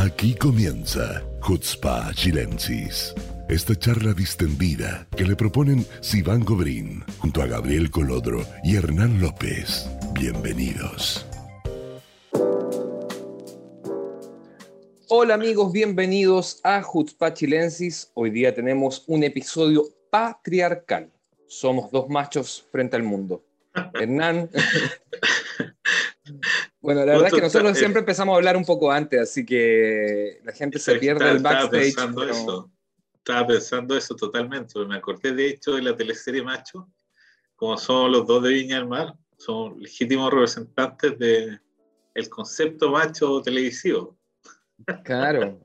Aquí comienza Hutzpa Chilensis. Esta charla distendida que le proponen Sivan Gobrín junto a Gabriel Colodro y Hernán López. Bienvenidos. Hola amigos, bienvenidos a Hutzpa Chilensis. Hoy día tenemos un episodio patriarcal. Somos dos machos frente al mundo. Hernán. Bueno, la verdad es que nosotros siempre empezamos a hablar un poco antes, así que la gente se pierde el backstage. Estaba pensando, eso. estaba pensando eso totalmente. Me acordé de hecho de la teleserie Macho, como son los dos de Viña del Mar, son legítimos representantes del el concepto macho televisivo. Claro,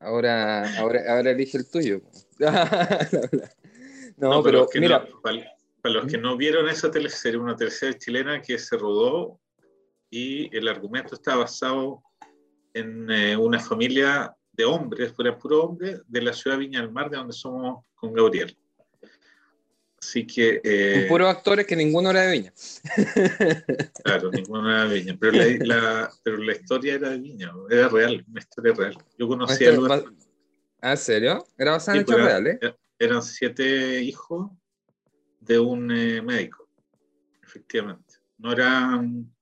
ahora, ahora, ahora elige el tuyo. no, pero, mira. Para los que no vieron esa teleserie, una teleserie chilena que se rodó y el argumento está basado en eh, una familia de hombres, fuera puro hombre, de la ciudad de Viña del Mar, de donde somos con Gabriel. Así que... Eh, puros actores que ninguno era de Viña. claro, ninguno era de Viña, pero la, pero la historia era de Viña, era real, una historia real. Yo conocía... ¿Ah, ¿En serio? ¿Era basada en hechos pues, reales? Eran siete hijos de un eh, médico, efectivamente. No eran,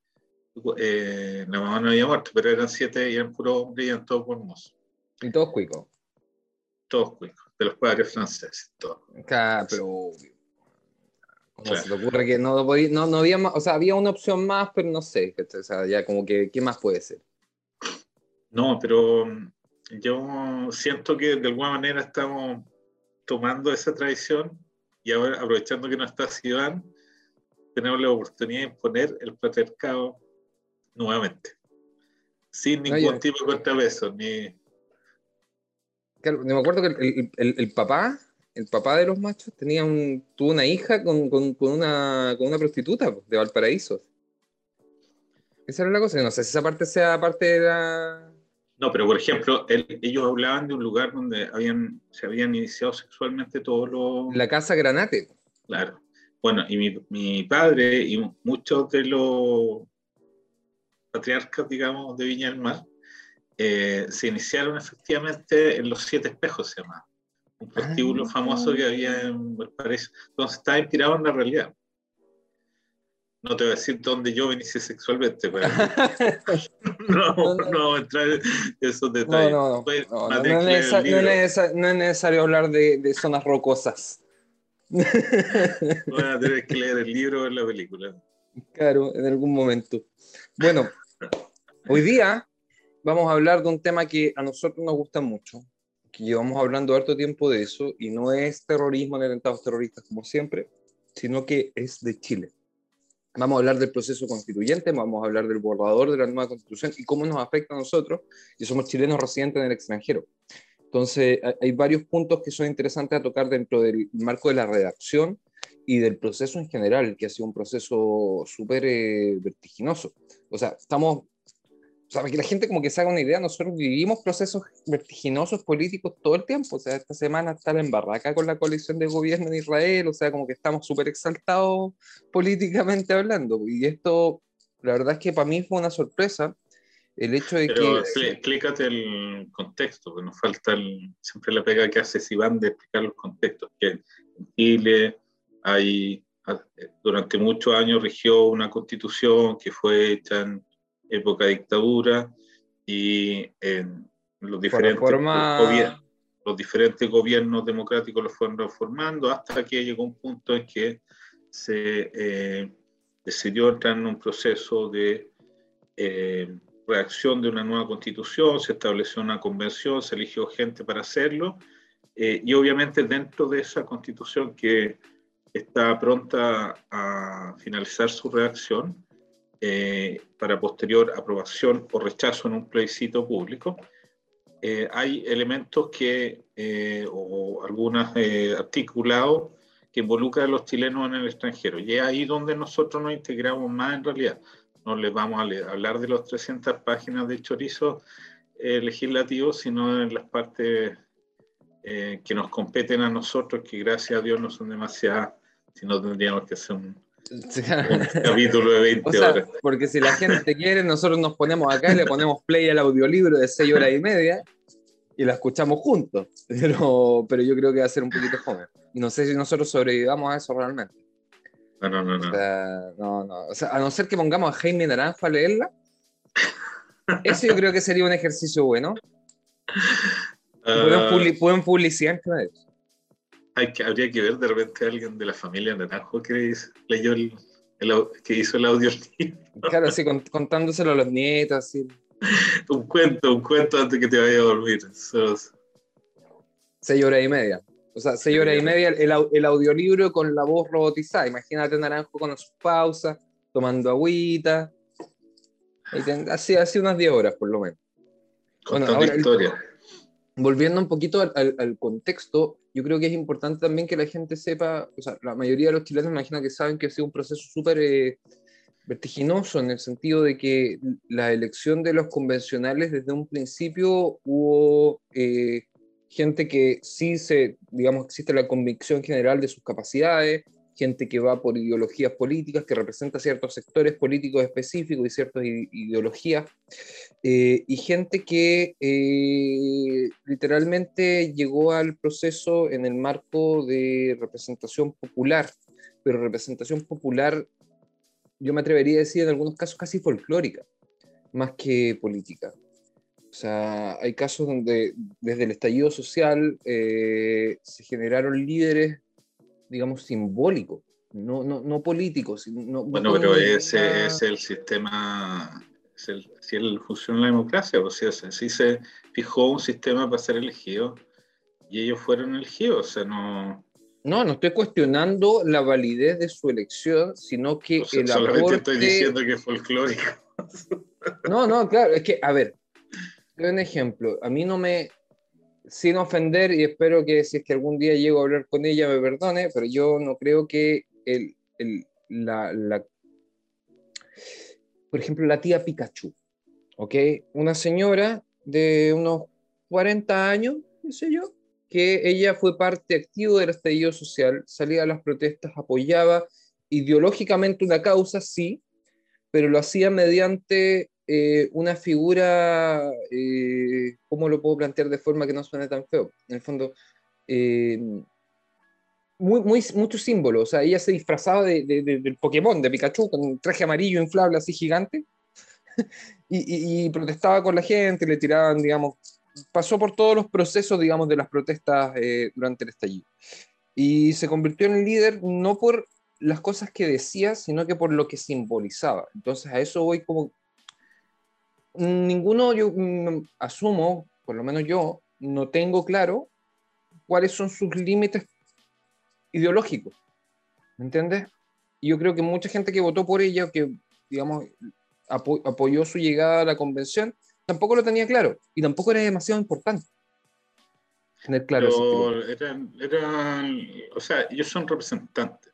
eh, la mamá no había muerto, pero eran siete y eran puros hombres y eran todos hermosos. ¿Y todos cuicos? Todos cuicos, de los padres franceses, todos. Claro, pero ¿Cómo se te ocurre que no, no, no había más? O sea, había una opción más, pero no sé. O sea, ya como que, ¿qué más puede ser? No, pero mm, yo siento que de alguna manera estamos tomando esa tradición y ahora, aprovechando que no está Iván, tenemos la oportunidad de imponer el patriarcado nuevamente, sin ningún tipo de contrapeso. Ni... Claro, me acuerdo que el, el, el, papá, el papá de los machos, tenía un, tuvo una hija con, con, con una, con una prostituta de Valparaíso. Esa era la cosa, no sé si esa parte sea parte de la... No, pero por ejemplo, ellos hablaban de un lugar donde habían, se habían iniciado sexualmente todos los... La casa Granate. Claro. Bueno, y mi, mi padre y muchos de los patriarcas, digamos, de Viña del Mar, eh, se iniciaron efectivamente en los Siete Espejos, se llama. Un prostíbulo ah. famoso que había en Valparaíso. Entonces estaba inspirado en la realidad. No te voy a decir dónde yo vení sexualmente, pero no, no, no entrar en esos detalles. No, no, no. No, es, necesario, hablar de, de zonas rocosas. Van a tener que leer el libro o la película. Claro, en algún momento. Bueno, hoy día vamos a hablar de un tema que a nosotros nos gusta mucho, que llevamos hablando harto tiempo de eso, y no es terrorismo ni atentados terroristas como siempre, sino que es de Chile. Vamos a hablar del proceso constituyente, vamos a hablar del borrador de la nueva constitución y cómo nos afecta a nosotros, que somos chilenos residentes en el extranjero. Entonces, hay varios puntos que son interesantes a tocar dentro del marco de la redacción y del proceso en general, que ha sido un proceso súper eh, vertiginoso. O sea, estamos o sea, que la gente como que se haga una idea, nosotros vivimos procesos vertiginosos políticos todo el tiempo. O sea, esta semana estar en barraca con la coalición de gobierno en Israel, o sea, como que estamos súper exaltados políticamente hablando. Y esto, la verdad es que para mí fue una sorpresa el hecho de Pero, que... Explícate el contexto, que nos falta el, siempre la pega que hace Sivan de explicar los contextos. Que en Chile hay, durante muchos años rigió una constitución que fue hecha en época de dictadura y en los diferentes, gobiernos, los diferentes gobiernos democráticos lo fueron reformando hasta que llegó un punto en que se eh, decidió entrar en un proceso de eh, reacción de una nueva constitución, se estableció una convención, se eligió gente para hacerlo eh, y obviamente dentro de esa constitución que está pronta a finalizar su reacción, eh, para posterior aprobación o rechazo en un plebiscito público, eh, hay elementos que, eh, o algunos articulados que involucran a los chilenos en el extranjero. Y es ahí donde nosotros nos integramos más en realidad. No les vamos a hablar de los 300 páginas de chorizo legislativo, sino en las partes que nos competen a nosotros, que gracias a Dios no son demasiadas, si no tendríamos que hacer un, capítulo de 20 horas. Porque si la gente quiere, nosotros nos ponemos acá y le ponemos play al audiolibro de 6 horas y media y la escuchamos juntos. Pero, pero yo creo que va a ser un poquito joven. Y no sé si nosotros sobrevivamos a eso realmente. No, no, no. no. O sea, no, no. O sea, a no ser que pongamos a Jaime Naranjo a leerla, eso yo creo que sería un ejercicio bueno. Ah, Pueden, publi- pueden publicidad en vez. Hay que, habría que ver de repente a alguien de la familia Naranjo que leyó el, el que hizo el audio. Claro, así cont- contándoselo a los nietos, así. un cuento, un cuento antes que te vaya a dormir. Seis horas y media. O sea, seis horas y media el, el audiolibro con la voz robotizada. Imagínate Naranjo con sus pausas, tomando agüita. Ten- Así, así unas 10 horas, por lo menos. Bueno, contando ahora el- historia. volviendo un poquito al, al- al contexto, yo creo que es importante también que la gente sepa, o sea, la mayoría de los chilenos me imagino que saben que ha sido un proceso súper eh, vertiginoso en el sentido de que la elección de los convencionales desde un principio hubo eh, gente que sí se, digamos, existe la convicción general de sus capacidades, gente que va por ideologías políticas, que representa ciertos sectores políticos específicos y ciertas ideologías, eh, y gente que eh, literalmente llegó al proceso en el marco de representación popular, pero representación popular, yo me atrevería a decir en algunos casos casi folclórica, más que política. O sea, hay casos donde desde el estallido social eh, se generaron líderes, digamos, simbólicos, no, no, no no Bueno, pero ese es el sistema, es el, si funciona la democracia, pues si, si se fijó un sistema para ser elegido y ellos fueron elegidos, o sea, no, No, no estoy cuestionando la validez de su elección, sino que o sea, el solamente aporte... estoy diciendo que es folclórico. No, no, claro, es que, a ver, un ejemplo. A mí no me, sin ofender, y espero que si es que algún día llego a hablar con ella me perdone, pero yo no creo que el, el- la, la- por ejemplo, la tía Pikachu, ¿ok? Una señora de unos 40 años, qué sé yo, que ella fue parte activa del estallido social, salía a las protestas, apoyaba ideológicamente una causa, sí, pero lo hacía mediante eh, una figura, eh, ¿cómo lo puedo plantear de forma que no suene tan feo? En el fondo, eh, muy, muy, mucho símbolo, o sea, ella se disfrazaba de, de- de- del Pokémon, de Pikachu, con un traje amarillo inflable así gigante, y, y- y protestaba con la gente, le tiraban, digamos, pasó por todos los procesos, digamos, de las protestas eh, durante el estallido. Y se convirtió en líder no por las cosas que decía, sino que por lo que simbolizaba. Entonces a eso voy como... Ninguno, yo asumo, por lo menos yo, no tengo claro cuáles son sus límites ideológicos. ¿Me entiendes? Y yo creo que mucha gente que votó por ella, que, digamos, apo- apoyó su llegada a la convención, tampoco lo tenía claro. Y tampoco era demasiado importante tener claro Pero eran, eran, o sea, ellos son representantes.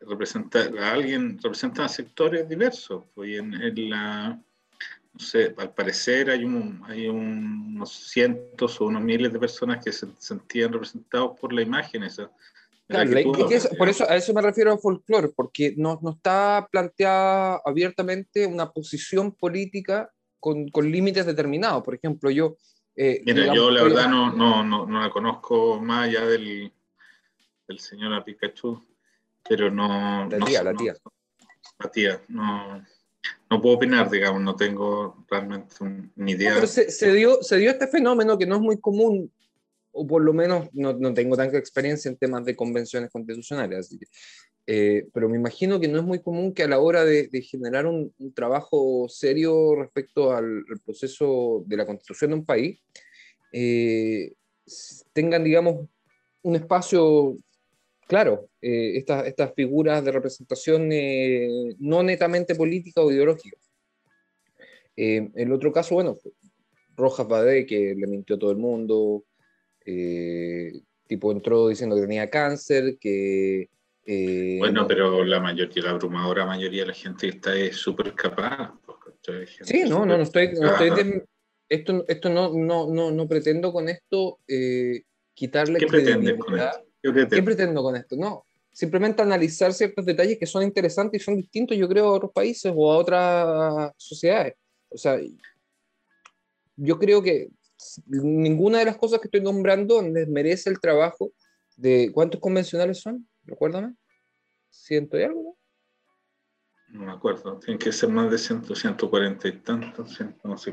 Representa, a alguien representan a sectores diversos. pues, en, en la, no sé, al parecer hay, un, hay un- unos cientos o unos miles de personas que se sentían representados por la imagen esa. Claro, la- por eso a eso me refiero a folclore, porque no, no está planteada abiertamente una posición política con, con límites determinados. Por ejemplo, yo... eh, Mira, digamos, yo la verdad no, no, no, no la conozco más allá del, del señor a Pikachu, pero no... La tía, la tía. la tía, no, no puedo opinar, digamos, no tengo realmente un- ni No, idea. pero se, se dio, se dio este fenómeno que no es muy común, o por lo menos no, no tengo tanta experiencia en temas de convenciones constitucionales, así que, eh, pero me imagino que no es muy común que a la hora de, de generar un, un trabajo serio respecto al, al proceso de la constitución de un país, eh, tengan, digamos, un espacio claro, eh, estas, estas figuras de representación eh, no netamente política o ideológica. Eh, el otro caso, bueno, Rojas Badé, que le mintió a todo el mundo, tipo entró diciendo que tenía cáncer, que... Bueno, pero la mayoría, la abrumadora mayoría de la gente está es súper capaz. pues, Sí, no, no, no estoy... no estoy esto esto no, no, no, no pretendo con esto quitarle ¿Qué pretendes con esto? ¿Qué pretendo con esto? No, simplemente analizar ciertos detalles que son interesantes y son distintos, yo creo, a otros países o a otras sociedades. O sea, yo creo que ninguna de las cosas que estoy nombrando merece el trabajo de... ¿Cuántos convencionales son? Recuérdame. ¿Ciento y algo? No me acuerdo. Tienen que ser más de 100, 140 y tantos. no sé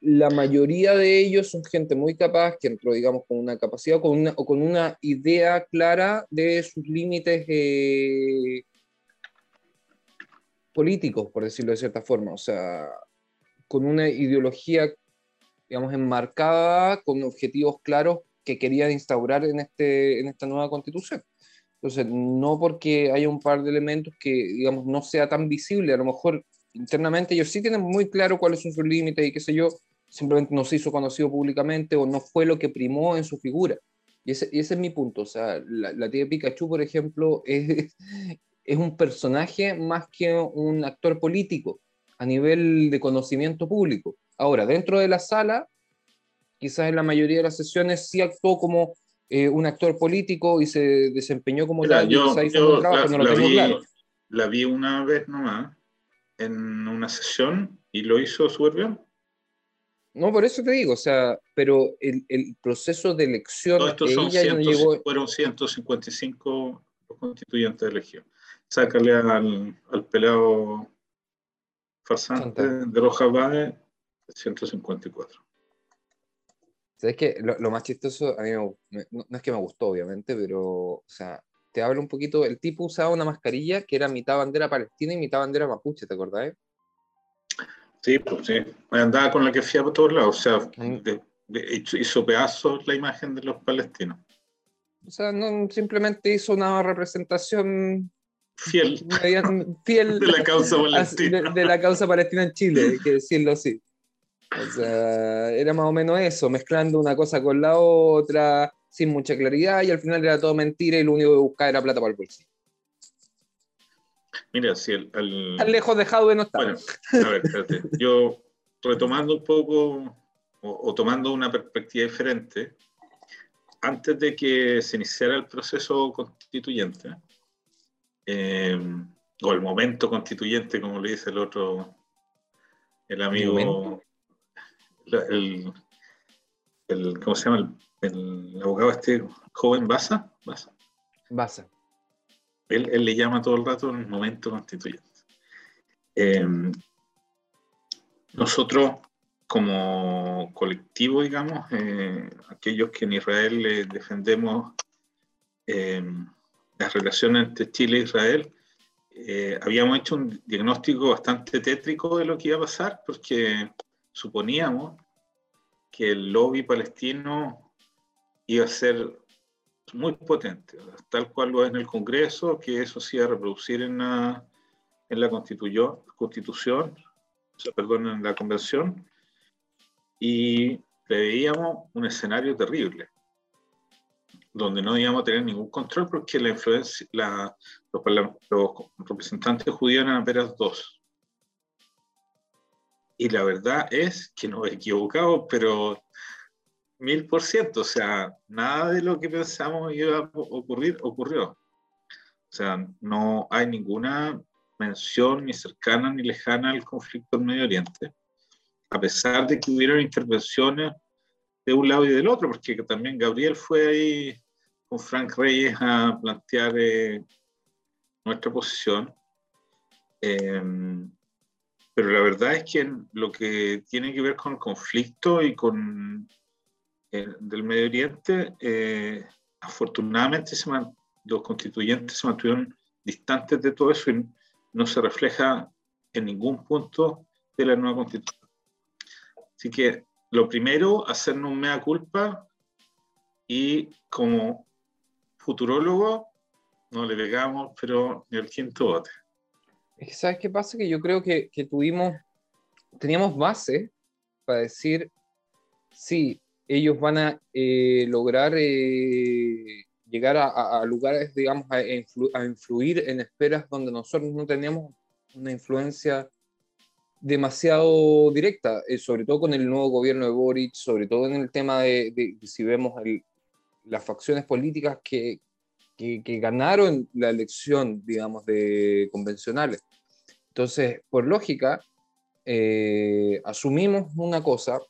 la mayoría de ellos son gente muy capaz, que entró, digamos, con una capacidad con una, o con una idea clara de sus límites eh, políticos, por decirlo de cierta forma. O sea, con una ideología, digamos, enmarcada, con objetivos claros que querían instaurar en, este, en esta nueva constitución. Entonces, no porque haya un par de elementos que, digamos, no sea tan visible, a lo mejor internamente ellos sí tienen muy claro cuáles son sus límites y qué sé yo, simplemente no se hizo conocido públicamente o no fue lo que primó en su figura. Y ese, ese es mi punto. O sea, la, la tía Pikachu, por ejemplo, es, es un personaje más que un actor político a nivel de conocimiento público. Ahora, dentro de la sala, quizás en la mayoría de las sesiones sí actuó como eh, un actor político y se desempeñó como tal. Yo, yo la, no lo vi, claro. la vi una vez nomás en una sesión y lo hizo súper bien. No, por eso te digo, o sea, pero el, el proceso de elección. No, estos son ella 100, no llegó... fueron 155 los constituyentes elegidos. Sácale al, al pelado farsante de Roja Bade, 154. ¿Sabes qué? Lo, lo, más chistoso, a mí me, no, no, es que me gustó, obviamente, pero, o sea, te hablo un poquito. El tipo usaba una mascarilla que era mitad bandera palestina y mitad bandera mapuche, ¿te acordás? Sí, pues sí. Andaba con la que fía por todos lados. O sea, de, de, hizo pedazos la imagen de los palestinos. O sea, no, simplemente hizo una representación fiel, fiel de la causa palestina. De, de, la causa palestina en Chile, hay que decirlo así. O sea, era más o menos eso, mezclando una cosa con la otra, sin mucha claridad, y al final era todo mentira y lo único que buscaba era plata para el bolsillo. Mira, si el, el... Tan lejos dejado de no estar. Bueno, a ver, espérate. Yo, retomando un poco, o, o, tomando una perspectiva diferente, antes de que se iniciara el proceso constituyente, eh, o el momento constituyente, como le dice el otro, el amigo, el, el, ¿cómo se llama? El, el, abogado este joven Baza. Baza. Baza. Él, él, le llama todo el rato el momento constituyente. Eh, nosotros, como colectivo, digamos, eh, aquellos que en Israel eh, defendemos eh, las relaciones entre Chile e Israel, habíamos hecho un diagnóstico bastante tétrico de lo que iba a pasar, porque suponíamos que el lobby palestino iba a ser muy potente, tal cual lo es en el Congreso, que eso iba a reproducir en la, en la constitución o sea, perdón, en la convención, y preveíamos un escenario terrible, donde no íbamos a tener ningún control porque la influencia, la, los, los, representantes judíos eran apenas dos. Y la verdad es que nos equivocamos, pero mil por ciento, o sea, nada de lo que pensamos iba a ocurrir ocurrió. O sea, no hay ninguna mención ni cercana ni lejana al conflicto en Medio Oriente, a pesar de que hubieron intervenciones de un lado y del otro, porque también Gabriel fue ahí con Frank Reyes a plantear eh, nuestra posición. Eh, pero la verdad es que lo que tiene que ver con el conflicto y con eh, del Medio Oriente, eh, afortunadamente se man, los constituyentes se mantuvieron distantes de todo eso y no se refleja en ningún punto de la nueva constitución. Así que lo primero, hacernos mea culpa y como futurólogo no le pegamos, pero ni el quinto bote. ¿Sabes qué pasa? Que yo creo que, que tuvimos, teníamos base para decir, sí, ellos van a eh, lograr eh, llegar a, a, lugares, digamos, a, influ a, influir en esferas donde nosotros no teníamos una influencia demasiado directa, eh, sobre todo con el nuevo gobierno de Boric, sobre todo en el tema de, de, de si vemos el, las facciones políticas que, que, que ganaron la elección, digamos, de convencionales. Entonces, por lógica, eh, asumimos una cosa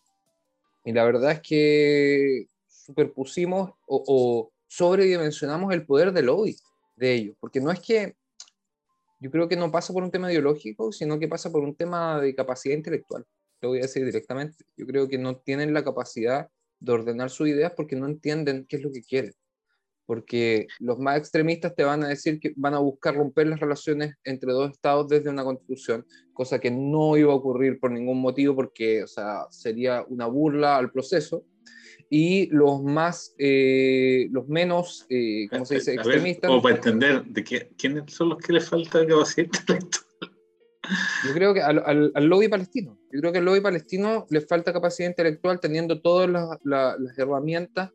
y la verdad es que superpusimos o, sobredimensionamos el poder del lobby de ellos, porque no es que, yo creo que no pasa por un tema ideológico, sino que pasa por un tema de capacidad intelectual, lo voy a decir directamente. Yo creo que no tienen la capacidad de ordenar sus ideas porque no entienden qué es lo que quieren porque los más extremistas te van a decir que van a buscar romper las relaciones entre dos estados desde una constitución, cosa que no iba a ocurrir por ningún motivo, porque o sea, sería una burla al proceso. Y los más, eh, los menos, eh, ¿cómo se dice?, extremistas. O para entender de qué, quiénes son los que les falta capacidad intelectual. Yo creo que al, al, al, lobby palestino. Yo creo que al lobby palestino le falta capacidad intelectual teniendo todas las, las, las herramientas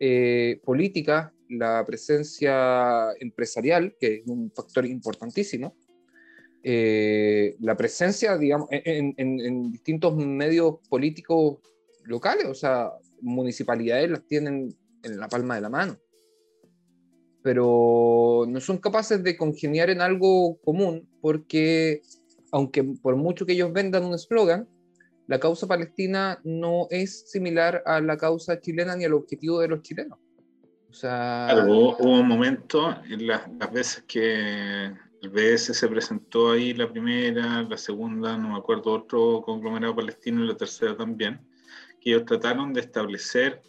eh, política, la presencia empresarial, que es un factor importantísimo, eh, la presencia, digamos, en, en, en, distintos medios políticos locales, o sea, municipalidades las tienen en la palma de la mano, pero no son capaces de congeniar en algo común porque, aunque por mucho que ellos vendan un eslogan, la causa palestina no es similar a la causa chilena ni al objetivo de los chilenos. O sea... Hubo, hubo, un momento en las, veces que el BS se presentó ahí, la primera, la segunda, no me acuerdo, otro conglomerado palestino y la tercera también, que ellos trataron de establecer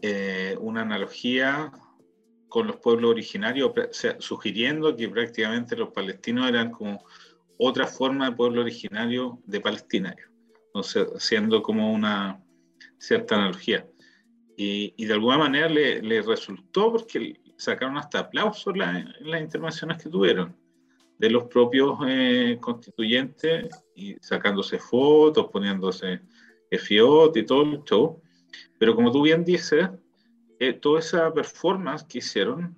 eh, una analogía con los pueblos originarios, sugiriendo que prácticamente los palestinos eran como otra forma de pueblo originario de palestinario entonces, haciendo como una cierta analogía. Y, y de alguna manera le, le, resultó porque sacaron hasta aplausos la, en las intervenciones que tuvieron de los propios eh, constituyentes y sacándose fotos, poniéndose fiot y todo el show. Pero como tú bien dices, eh, toda esa performance que hicieron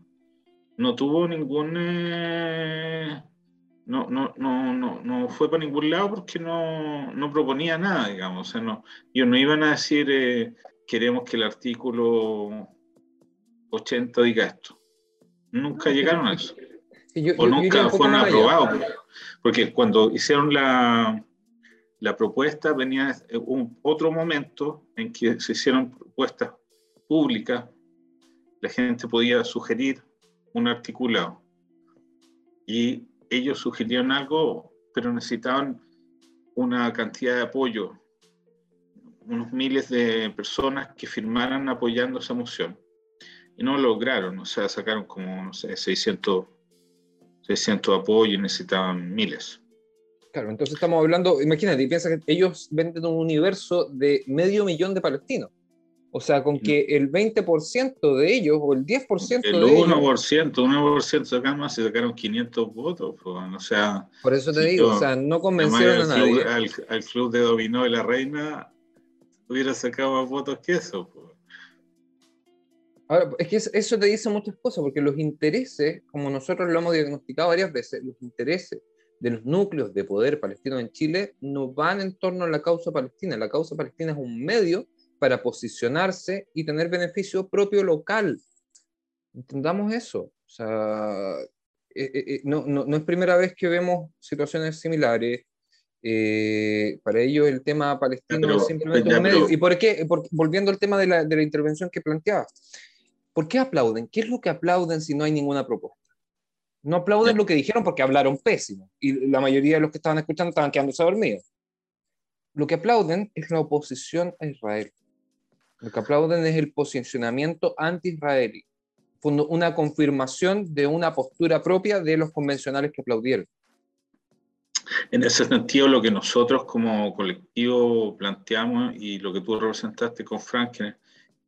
no tuvo ningún eh, no, no, no, no, no fue para ningún lado porque no, no proponía nada, digamos. O sea, no, ellos no iban a decir eh, queremos que el artículo 80 diga esto. Nunca llegaron a eso. Yo, o yo, nunca yo fueron aprobados. Porque cuando hicieron la, la propuesta venía un, otro momento en que se hicieron propuestas públicas, la gente podía sugerir un articulado. Y ellos sugirieron algo, pero necesitaban una cantidad de apoyo, unos miles de personas que firmaran apoyando esa moción. Y no lo lograron, o sea, sacaron como, no sé, 600, 600 apoyos y necesitaban miles. Claro, entonces estamos hablando, imagínate, piensa que ellos venden un universo de medio millón de palestinos. O sea, con que el 20% de ellos o el 10% el de 1%, ellos... 1% sacaron más y sacaron 500 votos. Pues, o sea, por eso te digo, yo, o sea, no convencieron a nadie. Club, al, al, club de dominó de la reina hubiera sacado más votos que eso. Pues. Ahora, es que eso te dice muchas cosas, porque los intereses, como nosotros lo hemos diagnosticado varias veces, los intereses de los núcleos de poder palestino en Chile no van en torno a la causa palestina. La causa palestina es un medio para posicionarse y tener beneficio propio local. Entendamos eso. O sea, eh, eh, no, no, no, es primera vez que vemos situaciones similares. Eh, para ellos el tema palestino pero, es simplemente ya, un medio. Pero... ¿Y por qué? Por, volviendo al tema de la, de la intervención que planteaba. ¿Por qué aplauden? ¿Qué es lo que aplauden si no hay ninguna propuesta? No aplauden ya. lo que dijeron porque hablaron pésimo. Y la mayoría de los que estaban escuchando estaban quedándose dormidos. Lo que aplauden es la oposición a Israel. Lo que aplauden es el posicionamiento anti-israelí, una confirmación de una postura propia de los convencionales que aplaudieron. En ese sentido, lo que nosotros como colectivo planteamos y lo que tú representaste con Frank,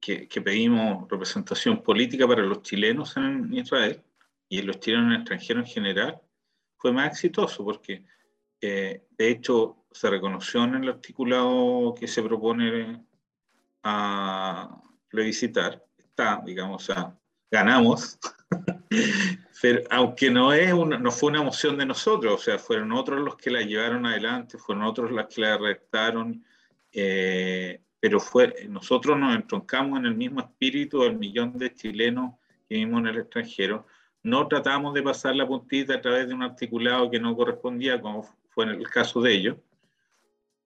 que, que pedimos representación política para los chilenos en Israel y los chilenos en el extranjero en general, fue más exitoso porque, eh, de hecho, se reconoció en el articulado que se propone a plebiscitar, está, digamos, sea, ganamos, pero aunque no, es una, no fue una moción de nosotros, o sea, fueron otros los que la llevaron adelante, fueron otros los que la redactaron, eh, pero fue, nosotros nos entroncamos en el mismo espíritu del millón de chilenos que vimos en el extranjero, no tratamos de pasar la puntita a través de un articulado que no correspondía, como fue en el caso de ellos.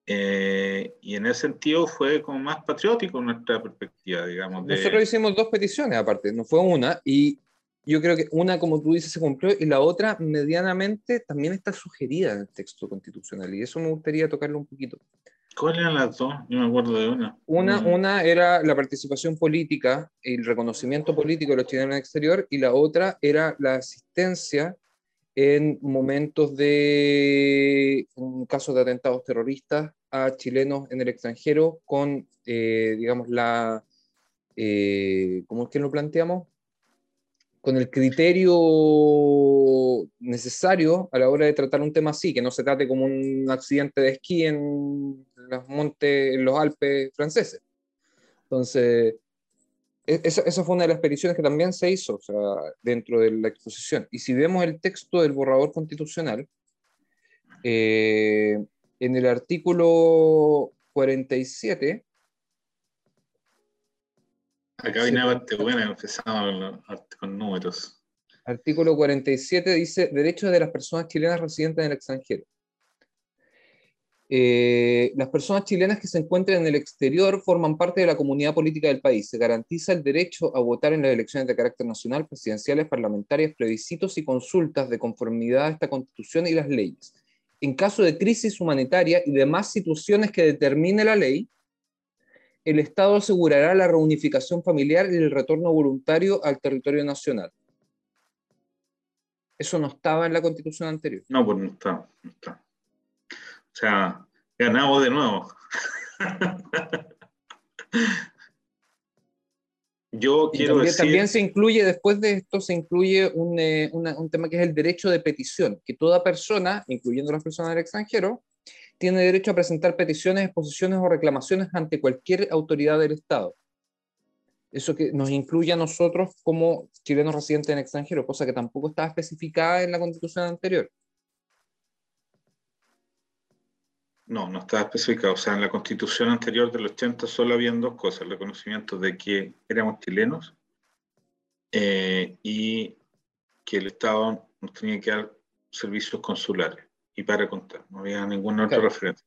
Eh, y en ese sentido fue como más patriótico nuestra perspectiva, digamos. Nosotros hicimos dos peticiones aparte, no fue una, y yo creo que una, como tú dices, se cumplió, y la otra, medianamente, también está sugerida en el texto constitucional, y eso me gustaría tocarlo un poquito. ¿Cuáles eran las dos? Yo me acuerdo de una. Una, una era la participación política y el reconocimiento político de los chilenos en el exterior, y la otra era la asistencia en momentos de un caso de atentados terroristas a chilenos en el extranjero con, eh, digamos, la, eh, ¿cómo es que lo planteamos? Con el criterio necesario a la hora de tratar un tema así, que no se trate como un accidente de esquí en los montes, en los Alpes franceses. Entonces, e-, esa, fue una de las peticiones que también se hizo dentro de la exposición. Y si vemos el texto del borrador constitucional, eh, en el artículo 47... Acá viene parte buena, empezamos con números. Artículo 47 dice, derechos de las personas chilenas residentes en el extranjero. Eh, las personas chilenas que se encuentran en el exterior forman parte de la comunidad política del país. Se garantiza el derecho a votar en las elecciones de carácter nacional, presidenciales, parlamentarias, plebiscitos y consultas de conformidad a esta constitución y las leyes. En caso de crisis humanitaria y demás situaciones que determine la ley, el Estado asegurará la reunificación familiar y el retorno voluntario al territorio nacional. Eso no estaba en la constitución anterior. No, pues no está. No está. O sea, ganamos de nuevo. Yo quiero también, decir... también, se incluye, después de esto, se incluye un, eh, un, tema que es el derecho de petición, que toda persona, incluyendo las personas del extranjero, tiene derecho a presentar peticiones, exposiciones o reclamaciones ante cualquier autoridad del Estado. Eso que nos incluye a nosotros como chilenos residentes en extranjero, cosa que tampoco estaba especificada en la constitución anterior. No, no estaba especificado. O sea, en la constitución anterior del 80 solo habían dos cosas, el reconocimiento de que éramos chilenos eh, y que el Estado nos tenía que dar servicios consulares y para contar. No había ninguna otra referencia.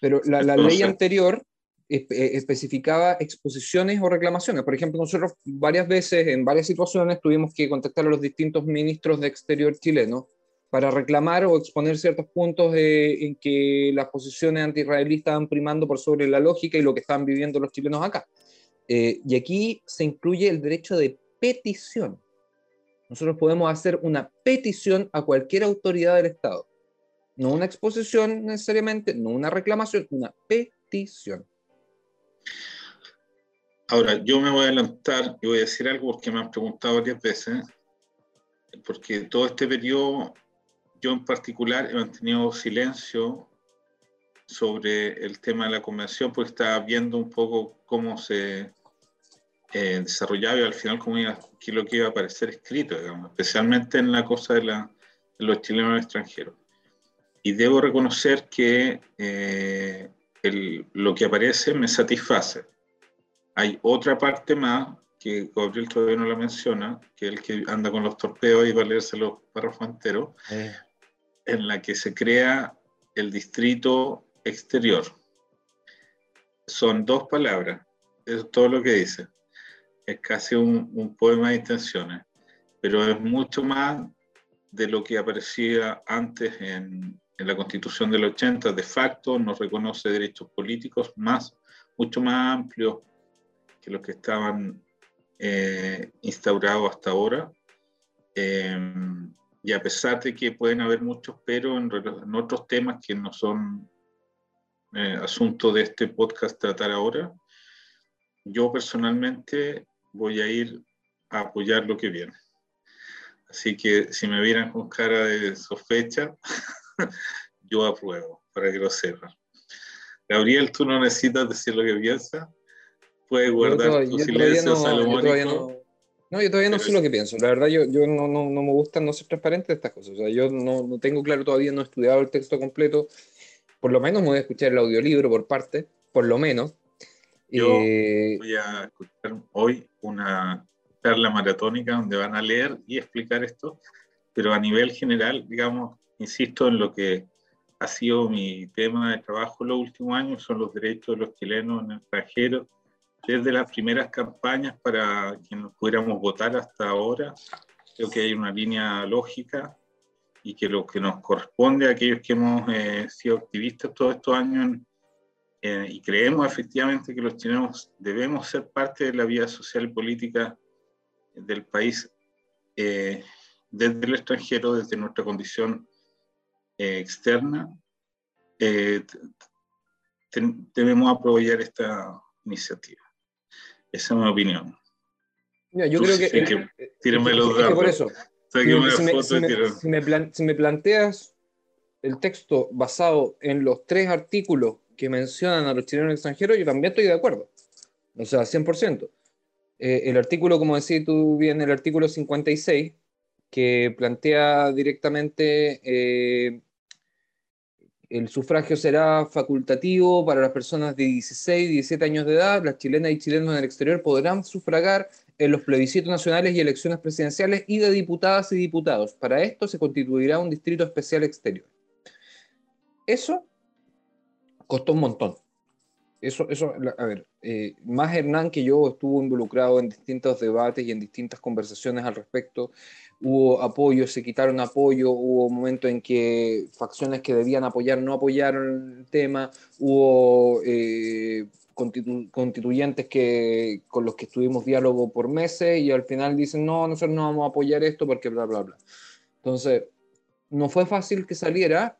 Pero la, la ley anterior eh, especificaba exposiciones o reclamaciones. Por ejemplo, nosotros varias veces, en varias situaciones, tuvimos que contactar a los distintos ministros de exterior chilenos para reclamar o exponer ciertos puntos en que las posiciones anti-israelíes primando por sobre la lógica y lo que estaban viviendo los chilenos acá. Eh, y aquí se incluye el derecho de petición. Nosotros podemos hacer una petición a cualquier autoridad del Estado. No una exposición necesariamente, no una reclamación, una petición. Ahora, yo me voy a adelantar y voy a decir algo porque me han preguntado varias veces, porque todo este periodo yo en particular he mantenido silencio sobre el tema de la convención porque estaba viendo un poco cómo se eh, desarrollaba y al final cómo iba, qué lo que iba a aparecer escrito, especialmente en la cosa de, la, de los chilenos extranjeros. Y debo reconocer que eh, el, lo que aparece me satisface. Hay otra parte más que Gabriel todavía no la menciona, que es el que anda con los torpedos y va a leerse los párrafos enteros, eh en la que se crea el distrito exterior. Son dos palabras, es todo lo que dice. Es casi un, poema de intenciones, pero es mucho más de lo que aparecía antes en, la constitución del 80. De facto, nos reconoce derechos políticos más, mucho más amplios que los que estaban eh, hasta ahora. Eh, y a pesar de que pueden haber muchos pero en, otros temas que no son eh, asunto de este podcast tratar ahora, yo personalmente voy a ir a apoyar lo que viene. Así que si me vieran con cara de sospecha, yo apruebo, para que lo sepan. Gabriel, tú no necesitas decir lo que piensas. Puedes guardar tu silencio salomónico. No, yo todavía no sé lo que pienso. La verdad, yo, yo no, no, no, me gusta no ser transparente de estas cosas. O sea, yo no, no, tengo claro todavía, no he estudiado el texto completo. Por lo menos me voy a escuchar el audiolibro por parte, por lo menos. Yo eh, voy a escuchar hoy una charla maratónica donde van a leer y explicar esto, pero a nivel general, digamos, insisto en lo que ha sido mi tema de trabajo los últimos años, son los derechos de los chilenos en el extranjero, desde las primeras campañas para que nos pudiéramos votar hasta ahora. Creo que hay una línea lógica y que lo que nos corresponde a aquellos que hemos eh, sido activistas todos estos años eh, y creemos efectivamente que los chilenos debemos ser parte de la vida social y política del país eh, desde el extranjero, desde nuestra condición externa, debemos apoyar esta iniciativa. Esa es mi opinión. yo creo que... tírenme los datos. Por eso, si me, planteas el texto basado en los tres artículos que mencionan a los chilenos extranjeros, yo también estoy de acuerdo. O sea, 100%. Eh, el artículo, como decís tú bien, el artículo 56, que plantea directamente eh, el sufragio será facultativo para las personas de 16 y 17 años de edad. Las chilenas y chilenos en el exterior podrán sufragar en los plebiscitos nacionales y elecciones presidenciales y de diputadas y diputados. Para esto se constituirá un distrito especial exterior. Eso costó un montón. Eso, eso a ver, eh, más Hernán que yo estuvo involucrado en distintos debates y en distintas conversaciones al respecto. Hubo apoyo, se quitaron apoyo, hubo momentos en que facciones que debían apoyar no apoyaron el tema, hubo eh, constituyentes que, con los que estuvimos diálogo por meses y al final dicen, no, nosotros no vamos a apoyar esto porque bla, bla, bla. Entonces, no fue fácil que saliera.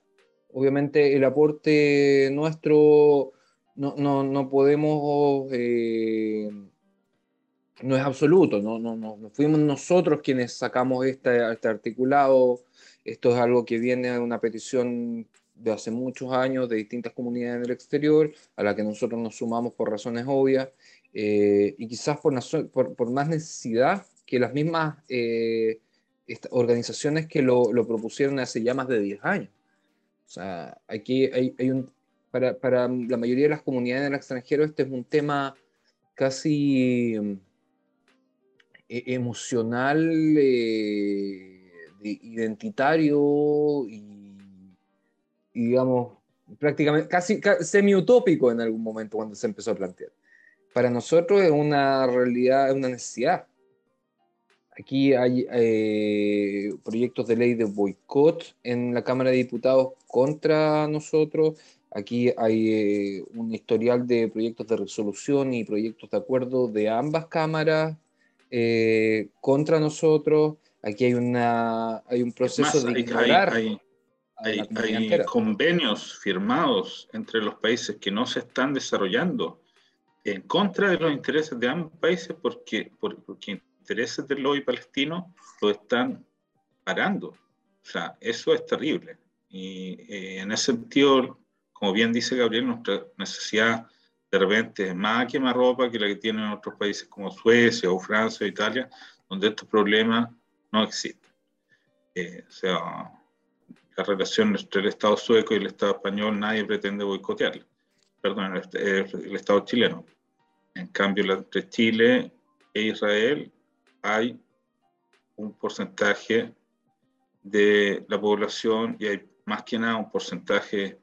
Obviamente el aporte nuestro no, no, no podemos, eh, no es absoluto, no, no, no, fuimos nosotros quienes sacamos este, este articulado. Esto es algo que viene de una petición de hace muchos años de distintas comunidades en el exterior, a la que nosotros nos sumamos por razones obvias, eh, y quizás por, más necesidad que las mismas eh, organizaciones que lo, propusieron hace ya más de 10 años. O sea, aquí hay, hay un, para, para, la mayoría de las comunidades en el extranjero este es un tema casi emocional, eh, identitario y digamos, prácticamente casi, semi-utópico en algún momento cuando se empezó a plantear. Para nosotros es una realidad, es una necesidad. Aquí hay eh, proyectos de ley de boicot en la Cámara de Diputados contra nosotros. Aquí hay eh, un historial de proyectos de resolución y proyectos de acuerdo de ambas cámaras eh, contra nosotros. Aquí hay, una, hay un proceso de ignorar hay, convenios firmados entre los países que no se están desarrollando en contra de los intereses de ambos países porque, porque intereses del lobby palestino lo están parando. O sea, eso es terrible. Y eh, en ese sentido, como bien dice Gabriel, nuestra necesidad de repente es más ropa que la que tienen otros países como Suecia o Francia o Italia, donde estos problemas no existen. Eh, o sea, la relación entre el Estado sueco y el Estado español nadie pretende boicotearla, perdón, el, Estado chileno. En cambio, entre Chile e Israel hay un porcentaje de la población y hay más que nada un porcentaje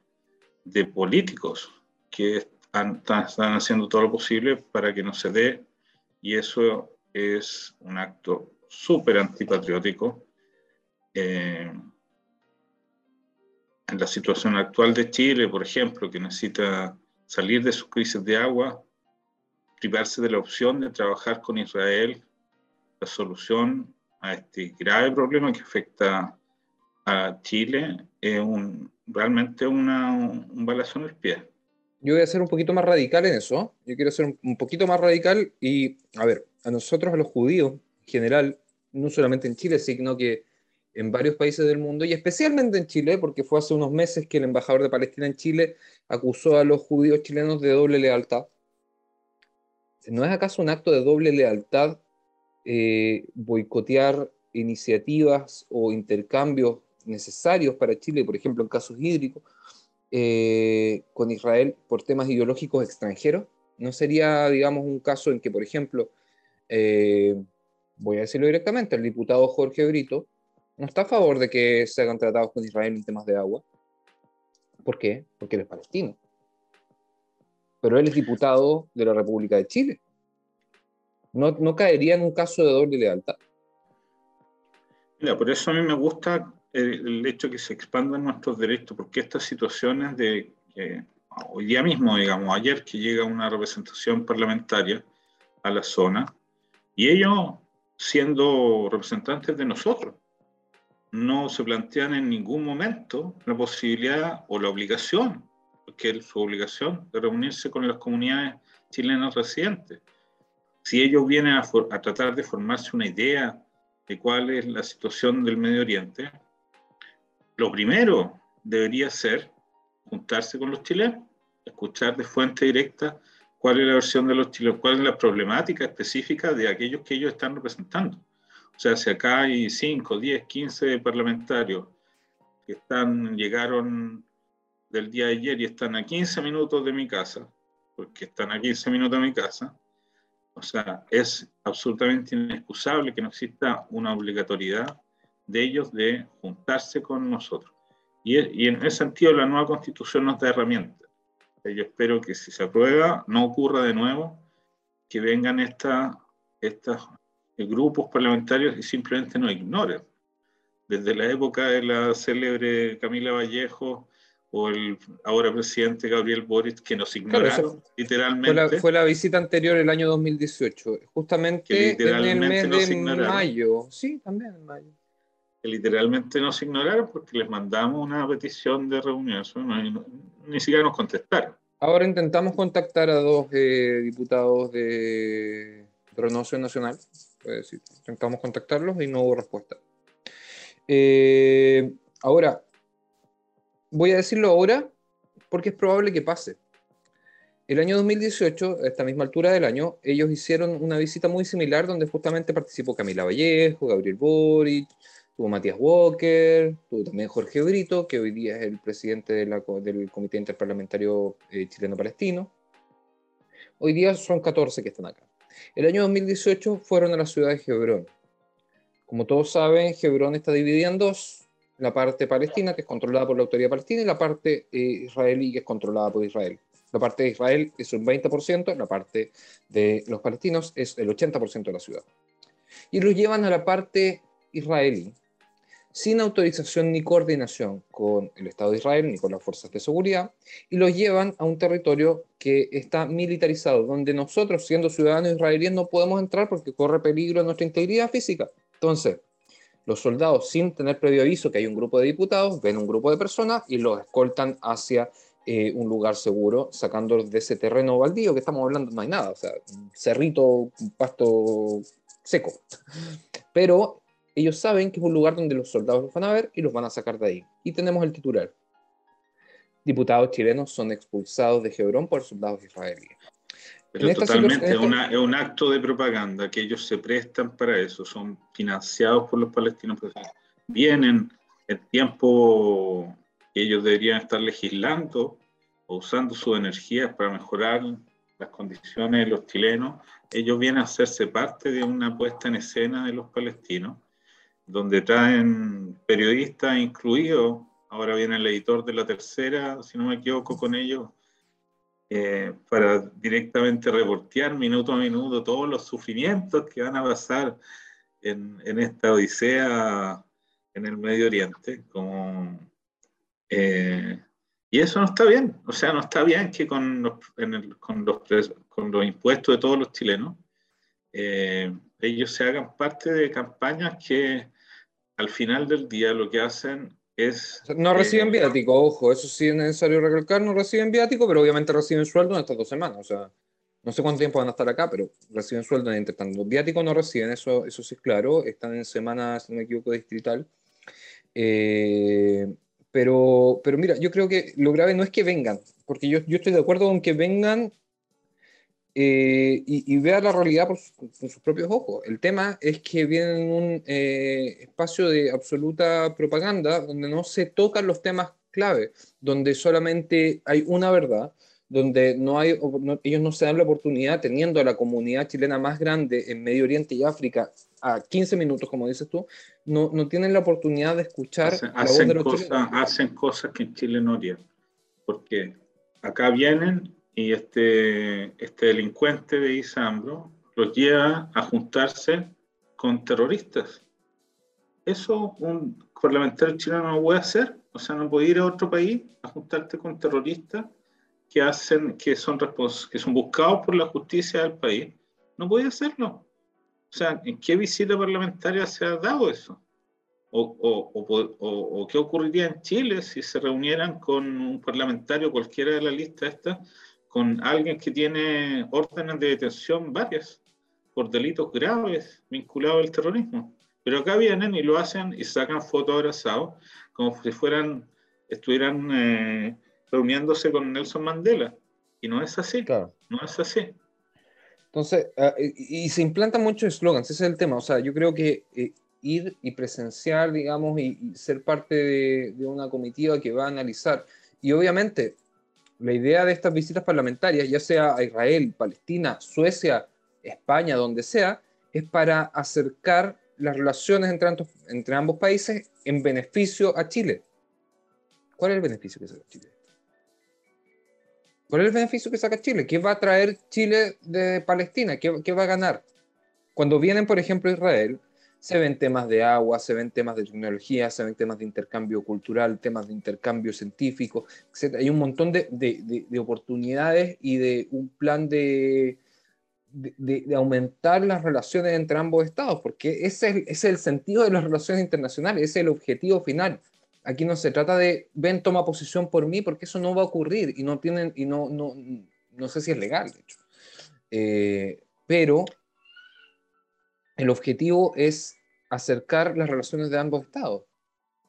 de políticos que están, están haciendo todo lo posible para que no se dé y eso es un acto súper antipatriótico. Eh, en la situación actual de Chile, por ejemplo, que necesita salir de su crisis de agua, privarse de la opción de trabajar con Israel la solución a este grave problema que afecta a Chile es un, realmente una, un balazo en el pie. Yo voy a ser un poquito más radical en eso. Yo quiero ser un poquito más radical y, a ver, a nosotros, a los judíos en general, no solamente en Chile, sino que en varios países del mundo y especialmente en Chile, porque fue hace unos meses que el embajador de Palestina en Chile acusó a los judíos chilenos de doble lealtad. ¿No es acaso un acto de doble lealtad eh, boicotear iniciativas o intercambios necesarios para Chile, por ejemplo, en casos hídricos, eh, con Israel por temas ideológicos extranjeros? ¿No sería, digamos, un caso en que, por ejemplo, eh, voy a decirlo directamente, el diputado Jorge Brito no está a favor de que se hagan tratados con Israel en temas de agua. ¿Por qué? Porque él es palestino. Pero él es diputado de la República de Chile. ¿No, no caería en un caso de doble lealtad? Mira, por eso a mí me gusta el, hecho que se expandan nuestros derechos, porque estas situaciones de que hoy día mismo, digamos, ayer que llega una representación parlamentaria a la zona, y ellos siendo representantes de nosotros, no se plantean en ningún momento la posibilidad o la obligación, porque es su obligación, de reunirse con las comunidades chilenas residentes. Si ellos vienen a, a tratar de formarse una idea de cuál es la situación del Medio Oriente, lo primero debería ser juntarse con los chilenos, escuchar de fuente directa cuál es la versión de los chilenos, cuál es la problemática específica de aquellos que ellos están representando. O sea, si acá hay 5, 10, 15 parlamentarios que están, llegaron del día de ayer y están a 15 minutos de mi casa, porque están a 15 minutos de mi casa, o sea, es absolutamente inexcusable que no exista una obligatoriedad de ellos de juntarse con nosotros. Y, y en ese sentido la nueva constitución nos da herramientas. Yo espero que si se aprueba no ocurra de nuevo que vengan estas grupos parlamentarios y simplemente nos ignoren. Desde la época de la célebre Camila Vallejo o el ahora presidente Gabriel Boric, que nos ignoraron literalmente. Fue la, visita anterior el año 2018, justamente en el mes de mayo. Sí, también en mayo. Que literalmente nos ignoraron porque les mandamos una petición de reunión, ni siquiera nos contestaron. Ahora intentamos contactar a dos eh, diputados de Renovación Nacional decir, intentamos contactarlos y no hubo respuesta. Eh, ahora, voy a decirlo ahora porque es probable que pase. El año 2018, a esta misma altura del año, ellos hicieron una visita muy similar donde justamente participó Camila Vallejo, Gabriel Boric, tuvo Matías Walker, tuvo también Jorge Brito, que hoy día es el presidente del Comité Interparlamentario eh, Chileno-Palestino. Hoy día son 14 que están acá. El año 2018 fueron a la ciudad de Hebrón. Como todos saben, Hebrón está dividida en dos. La parte palestina, que es controlada por la autoridad palestina, y la parte eh, israelí, que es controlada por Israel. La parte de Israel es un 20%, la parte de los palestinos es el 80% de la ciudad. Y los llevan a la parte israelí, sin autorización ni coordinación con el Estado de Israel ni con las fuerzas de seguridad, y los llevan a un territorio que está militarizado, donde nosotros, siendo ciudadanos israelíes, no podemos entrar porque corre peligro nuestra integridad física. Entonces, los soldados, sin tener previo aviso que hay un grupo de diputados, ven un grupo de personas y los escoltan hacia eh, un lugar seguro, sacándolos de ese terreno baldío que estamos hablando, no hay nada, o sea, un cerrito, pasto seco. Pero ellos saben que es un lugar donde los soldados los van a ver y los van a sacar de ahí. Y tenemos el titular. Diputados chilenos son expulsados de Hebrón por soldados israelíes. Pero totalmente, es, un acto de propaganda que ellos se prestan para eso, son financiados por los palestinos. Vienen el tiempo que ellos deberían estar legislando o usando sus energías para mejorar las condiciones de los chilenos, ellos vienen a hacerse parte de una puesta en escena de los palestinos donde traen periodistas incluidos. Ahora viene el editor de la tercera, si no me equivoco con ellos, eh, para directamente reportear minuto a minuto todos los sufrimientos que van a pasar en, en esta odisea en el Medio Oriente. Como, eh, y eso no está bien. O sea, no está bien que con los, con los, con los impuestos de todos los chilenos eh, ellos se hagan parte de campañas que al final del día lo que hacen es... No reciben viático, ojo, eso sí es necesario recalcar, no reciben viático, pero obviamente reciben sueldo en estas dos semanas, o sea, no sé cuánto tiempo van a estar acá, pero reciben sueldo en tanto. Viático no reciben, eso, eso sí es claro, están en semanas, si no me equivoco, distrital. Eh, pero, pero mira, yo creo que lo grave no es que vengan, porque yo, yo estoy de acuerdo con que vengan eh, y, vea la realidad por, sus propios ojos. El tema es que viene en un eh, espacio de absoluta propaganda donde no se tocan los temas clave, donde solamente hay una verdad, donde no hay, ellos no se dan la oportunidad, teniendo a la comunidad chilena más grande en Medio Oriente y África a 15 minutos, como dices tú, no, no tienen la oportunidad de escuchar hacen, cosas, Hacen cosas que en Chile no harían, porque acá vienen y este, este delincuente de Isambro los lleva a juntarse con terroristas. Eso un parlamentario chileno no puede hacer, o sea, no puede ir a otro país a juntarte con terroristas que hacen, que son, que son buscados por la justicia del país. No puede hacerlo. O sea, ¿en qué visita parlamentaria se ha dado eso? O, o, o, qué ocurriría en Chile si se reunieran con un parlamentario cualquiera de la lista esta, con alguien que tiene órdenes de detención varias por delitos graves vinculados al terrorismo. Pero acá vienen y lo hacen y sacan fotos abrazados como si fueran, estuvieran eh, reuniéndose con Nelson Mandela. Y no es así. Claro. No es así. Entonces, ah, y, se implantan muchos eslogans, ese es el tema. O sea, yo creo que eh, ir y presenciar, digamos, y, ser parte de, de, una comitiva que va a analizar. Y obviamente, la idea de estas visitas parlamentarias, ya sea a Israel, Palestina, Suecia, España, donde sea, es para acercar las relaciones entre, entre ambos países en beneficio a Chile. ¿Cuál es el beneficio que saca Chile? ¿Cuál es el beneficio que saca Chile? ¿Qué va a traer Chile de Palestina? ¿Qué, qué va a ganar? Cuando vienen, por ejemplo, a Israel, se ven temas de agua, se ven temas de tecnología, se ven temas de intercambio cultural, temas de intercambio científico, etc. Hay un montón de, de, de oportunidades y de un plan de, de, aumentar las relaciones entre ambos estados, porque ese es, el sentido de las relaciones internacionales, ese es el objetivo final. Aquí no se trata de, ven, toma posición por mí, porque eso no va a ocurrir y no tienen, y no, no, no sé si es legal, de hecho. Eh, pero el objetivo es acercar las relaciones de ambos estados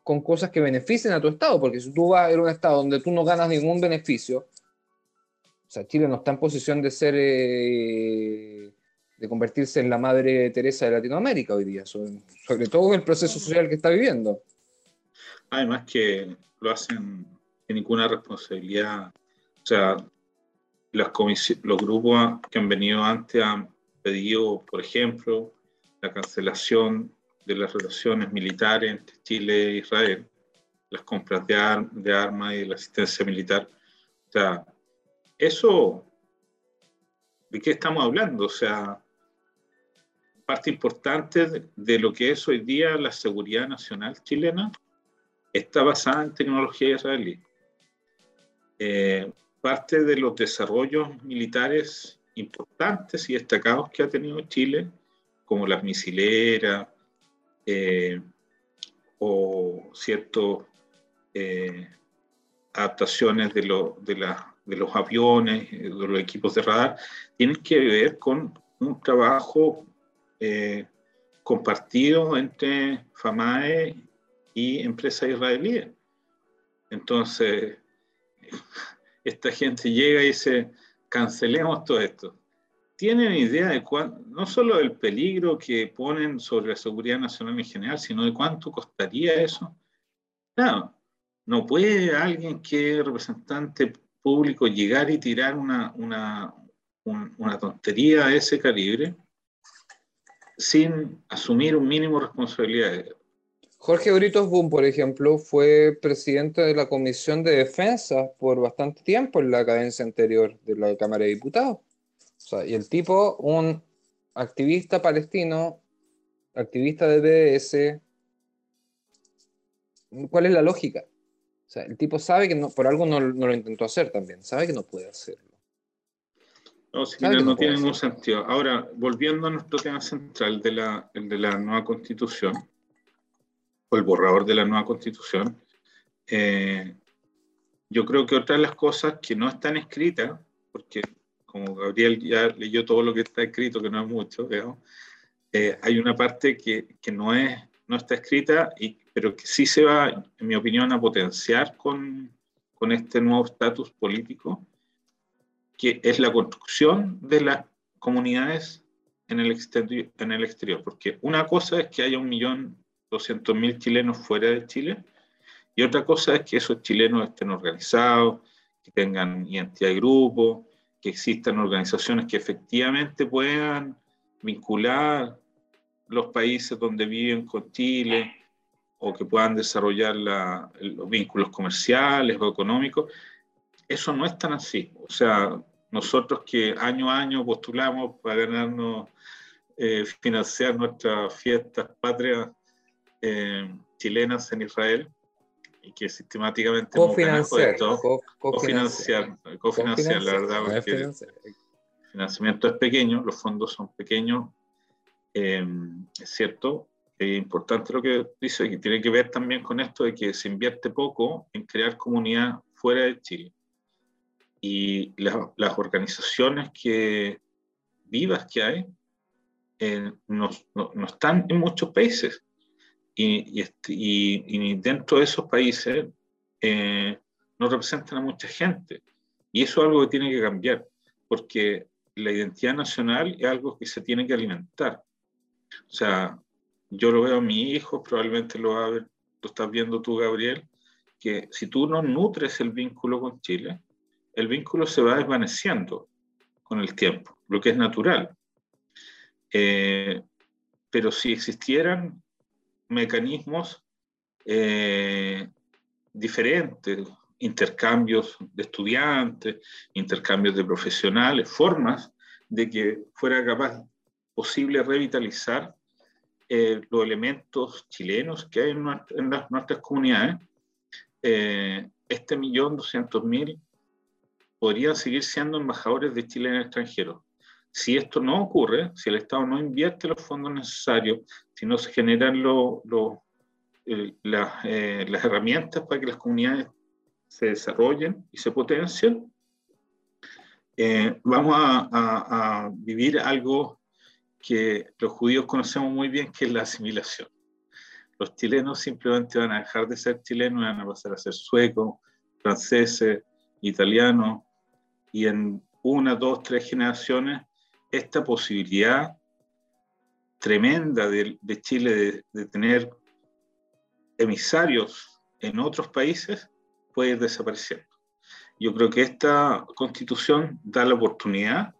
con cosas que beneficien a tu estado, porque si tú vas a un estado donde tú no ganas ningún beneficio, o sea, Chile no está en posición de ser, eh, de convertirse en la madre Teresa de Latinoamérica hoy día, sobre, todo en el proceso social que está viviendo. Además que lo hacen sin ninguna responsabilidad. O sea, los grupos que han venido antes han pedido, por ejemplo, la cancelación de las relaciones militares entre Chile e Israel, las compras de, de armas y la asistencia militar. O sea, eso, ¿de qué estamos hablando? O sea, parte importante de, lo que es hoy día la seguridad nacional chilena está basada en tecnología israelí. Eh, parte de los desarrollos militares importantes y destacados que ha tenido Chile, como las misileras eh, o ciertas eh, adaptaciones de, lo, de, la, de los aviones, eh, de los equipos de radar, tienen que ver con un trabajo compartido entre FAMAE y empresas israelíes. Entonces, esta gente llega y dice, cancelemos todo esto. ¿Tienen idea de cuánto, no solo del peligro que ponen sobre la seguridad nacional en general, sino de cuánto costaría eso? Claro, no puede alguien que es representante público llegar y tirar una, una, una tontería de ese calibre sin asumir un mínimo de responsabilidad. Jorge Britos Boom, por ejemplo, fue presidente de la Comisión de Defensa por bastante tiempo en la cadencia anterior de la Cámara de Diputados. O sea, y el tipo, un activista palestino, activista de BDS, ¿cuál es la lógica? O sea, el tipo sabe que no, por algo no, no lo intentó hacer también, sabe que no puede hacerlo. No, no, tiene ningún sentido. Ahora, volviendo a nuestro tema central, de la, el de la nueva constitución, o el borrador de la nueva constitución, eh, yo creo que otra de las cosas que no están escritas, porque como Gabriel ya leyó todo lo que está escrito, que no es mucho, eh, hay una parte que, que, no, es, no está escrita y pero que sí se va, en mi opinión, a potenciar con, con este nuevo estatus político, que es la construcción de las comunidades en el, exterior, en el exterior. Porque una cosa es que haya un millón doscientos mil chilenos fuera de Chile, y otra cosa es que esos chilenos estén organizados, que tengan identidad de grupo, que existan organizaciones que efectivamente puedan vincular los países donde viven con Chile o que puedan desarrollar los vínculos comerciales o económicos. Eso no es tan así. O sea, nosotros que año a año postulamos para ganarnos, eh, financiar nuestras fiestas patrias eh, chilenas en Israel, y que sistemáticamente cofinanciar, cofinanciar, cofinanciar, la verdad, porque el financiamiento es pequeño, los fondos son pequeños, eh, es cierto, es importante lo que dice, que tiene que ver también con esto de que se invierte poco en crear comunidad fuera de Chile. Y las organizaciones que vivas que hay eh, no, no, están en muchos países. Y, y, este, y dentro de esos países eh, no representan a mucha gente. Y eso es algo que tiene que cambiar, porque la identidad nacional es algo que se tiene que alimentar. O sea, yo lo veo a mi hijo, probablemente lo, va a ver, lo estás viendo tú, Gabriel, que si tú no nutres el vínculo con Chile, el vínculo se va desvaneciendo con el tiempo, lo que es natural. Eh, pero si existieran mecanismos eh, diferentes, intercambios de estudiantes, intercambios de profesionales, formas de que fuera capaz posible revitalizar eh, los elementos chilenos que hay en, las, nuestras comunidades, eh, este millón doscientos mil podrían seguir siendo embajadores de Chile en el extranjero. Si esto no ocurre, si el Estado no invierte los fondos necesarios, si no se generan lo, eh, las herramientas para que las comunidades se desarrollen y se potencien, vamos a, a, vivir algo que los judíos conocemos muy bien, que es la asimilación. Los chilenos simplemente van a dejar de ser chilenos van a pasar a ser suecos, franceses, italianos, y en una, dos, tres generaciones, esta posibilidad tremenda de, Chile de, tener emisarios en otros países puede ir desapareciendo. Yo creo que esta constitución da la oportunidad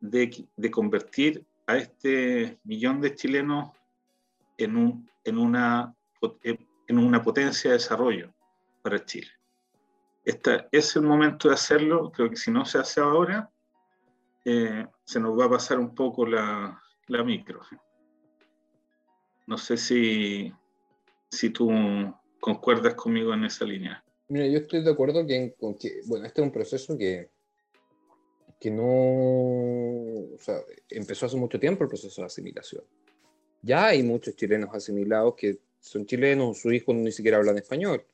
de, convertir a este millón de chilenos en, una, en una potencia de desarrollo para Chile. Este es el momento de hacerlo. Creo que si no se hace ahora, eh, se nos va a pasar un poco la, la micro. No sé si, si tú concuerdas conmigo en esa línea. Mira, yo estoy de acuerdo que, con que, bueno, este es un proceso que, que no, o sea, empezó hace mucho tiempo el proceso de asimilación. Ya hay muchos chilenos asimilados que son chilenos, sus hijos ni siquiera hablan español.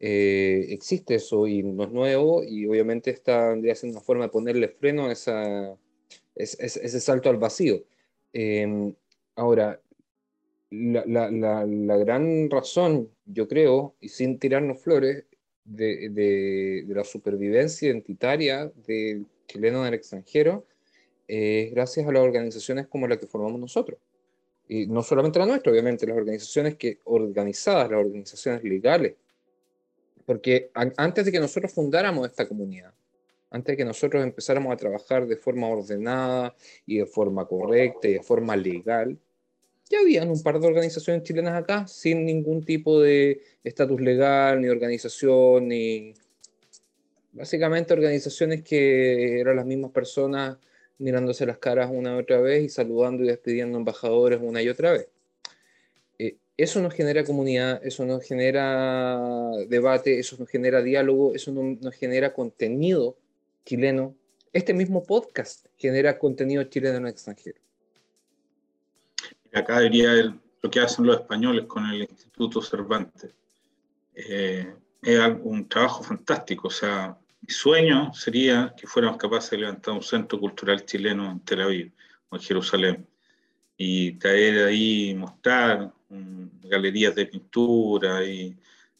Eh, existe eso y no es nuevo y obviamente está tendría siendo una forma de ponerle freno a esa, ese, ese salto al vacío. Eh, ahora, la, la, la, la, gran razón, yo creo, y sin tirarnos flores, de, de, de la supervivencia identitaria del chileno en el extranjero es gracias a las organizaciones como la que formamos nosotros. Y no solamente la nuestra, obviamente, las organizaciones que organizadas, las organizaciones legales. Porque antes de que nosotros fundáramos esta comunidad, antes de que nosotros empezáramos a trabajar de forma ordenada y de forma correcta y de forma legal, ya habían un par de organizaciones chilenas acá sin ningún tipo de estatus legal, ni organización, ni, Básicamente organizaciones que eran las mismas personas mirándose las caras una y otra vez y saludando y despidiendo embajadores una y otra vez. Eso nos genera comunidad, eso nos genera debate, eso nos genera diálogo, eso nos genera contenido chileno. Este mismo podcast genera contenido chileno en el extranjero. Acá diría lo que hacen los españoles con el Instituto Cervantes. Eh, es un trabajo fantástico. O sea, mi sueño sería que fuéramos capaces de levantar un centro cultural chileno en Tel Aviv o en Jerusalén y traer ahí, mostrar galerías de pintura y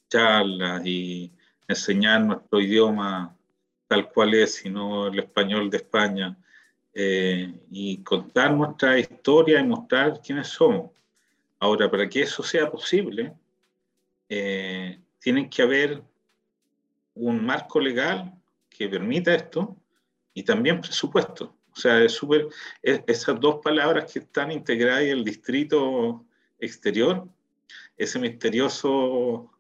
charlas y enseñar nuestro idioma tal cual es, y no el español de España, eh, y contar nuestra historia y mostrar quiénes somos. Ahora, para que eso sea posible, eh, tienen que haber un marco legal que permita esto y también presupuesto. O sea, es súper, esas dos palabras que están integradas en el distrito exterior, ese misterioso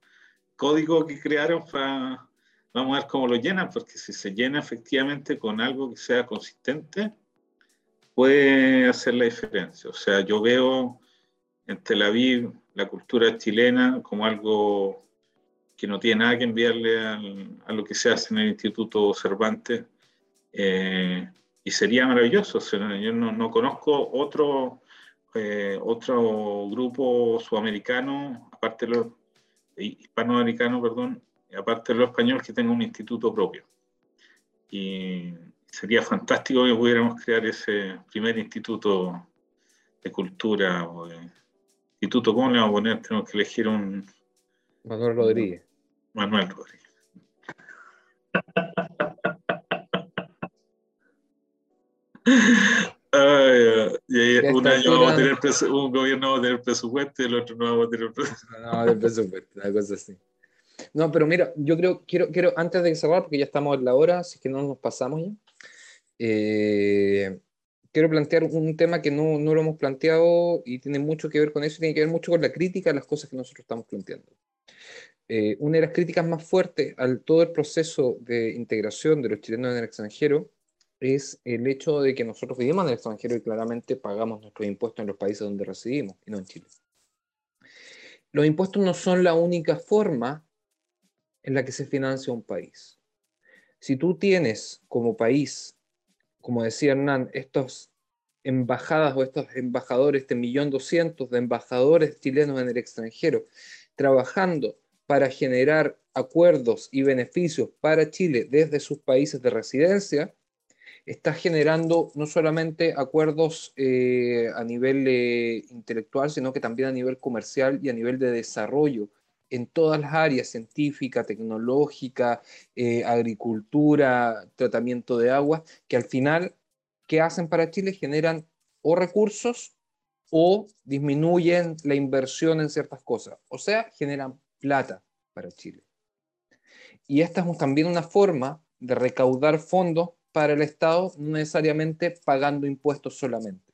código que crearon para, vamos a ver cómo lo llenan, porque si se llena efectivamente con algo que sea consistente, puede hacer la diferencia. O sea, yo veo en Tel Aviv la cultura chilena como algo que no tiene nada que enviarle a lo que se hace en el Instituto Cervantes. Eh, y sería maravilloso. yo no, conozco otro, eh, otro grupo sudamericano, aparte de los hispanoamericano, perdón, aparte de lo español, que tenga un instituto propio. Y sería fantástico que pudiéramos crear ese primer instituto de cultura o de instituto, ¿cómo le vamos a poner? Tenemos que elegir un... Manuel Rodríguez. Manuel Rodríguez. y un año vamos a tener un gobierno va a tener presupuesto y el otro no vamos a tener presupuesto. No, no, presupuesto, una cosa así. No, pero mira, yo creo, quiero, quiero, antes de cerrar, porque ya estamos en la hora, así que no nos pasamos ya, eh, quiero plantear un tema que no, no, lo hemos planteado y tiene mucho que ver con eso, tiene que ver mucho con la crítica a las cosas que nosotros estamos planteando. Eh, una de las críticas más fuertes al todo el proceso de integración de los chilenos en el extranjero es el hecho de que nosotros vivimos en el extranjero y claramente pagamos nuestros impuestos en los países donde residimos y no en Chile. Los impuestos no son la única forma en la que se financia un país. Si tú tienes como país, como decía Hernán, estas embajadas o estos embajadores, este millón doscientos de embajadores chilenos en el extranjero, trabajando para generar acuerdos y beneficios para Chile desde sus países de residencia, está generando no solamente acuerdos eh, a nivel eh, intelectual, sino que también a nivel comercial y a nivel de desarrollo en todas las áreas, científica, tecnológica, eh, agricultura, tratamiento de agua, que al final, ¿qué hacen para Chile? Generan o recursos o disminuyen la inversión en ciertas cosas, o sea, generan plata para Chile. Y esta es también una forma de recaudar fondos para el Estado, no necesariamente pagando impuestos solamente.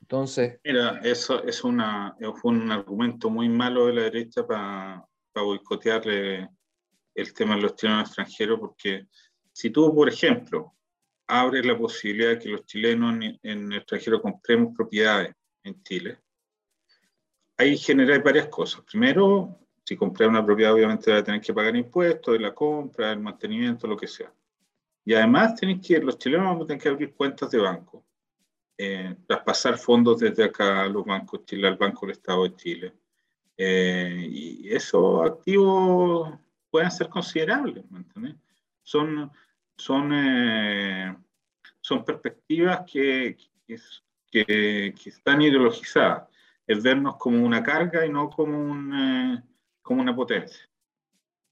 Entonces. Mira, eso es una, fue un argumento muy malo de la derecha para boicotear el tema de los chilenos extranjeros, porque si tú, por ejemplo, abres la posibilidad de que los chilenos en, el extranjero compremos propiedades en Chile, ahí genera varias cosas. Primero, si compras una propiedad, obviamente va a tener que pagar impuestos de la compra, el mantenimiento, lo que sea. Y además tenéis que, los chilenos vamos a tener que abrir cuentas de banco, eh, traspasar fondos desde acá a los bancos Chile, al Banco del Estado de Chile. Eh, y esos activos pueden ser considerables, ¿me entiendes? Son, son, eh, son perspectivas que, que, que, están ideologizadas. Es vernos como una carga y no como, un, eh, como una potencia.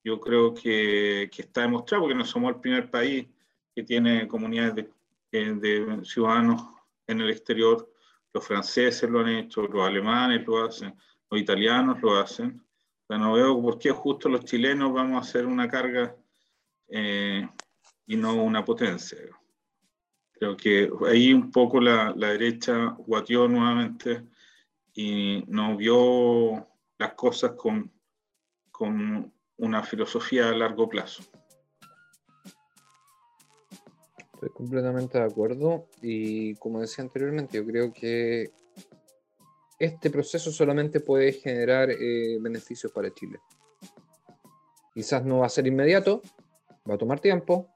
Yo creo que, que, está demostrado, porque no somos el primer país que tiene comunidades de, de, ciudadanos en el exterior. Los franceses lo han hecho, los alemanes lo hacen, los italianos lo hacen. O no veo por qué justo los chilenos vamos a hacer una carga eh, y no una potencia. Creo que ahí un poco la, la derecha guateó nuevamente y no vio las cosas con, con una filosofía a largo plazo completamente de acuerdo y como decía anteriormente, yo creo que este proceso solamente puede generar eh, beneficios para Chile. Quizás no va a ser inmediato, va a tomar tiempo,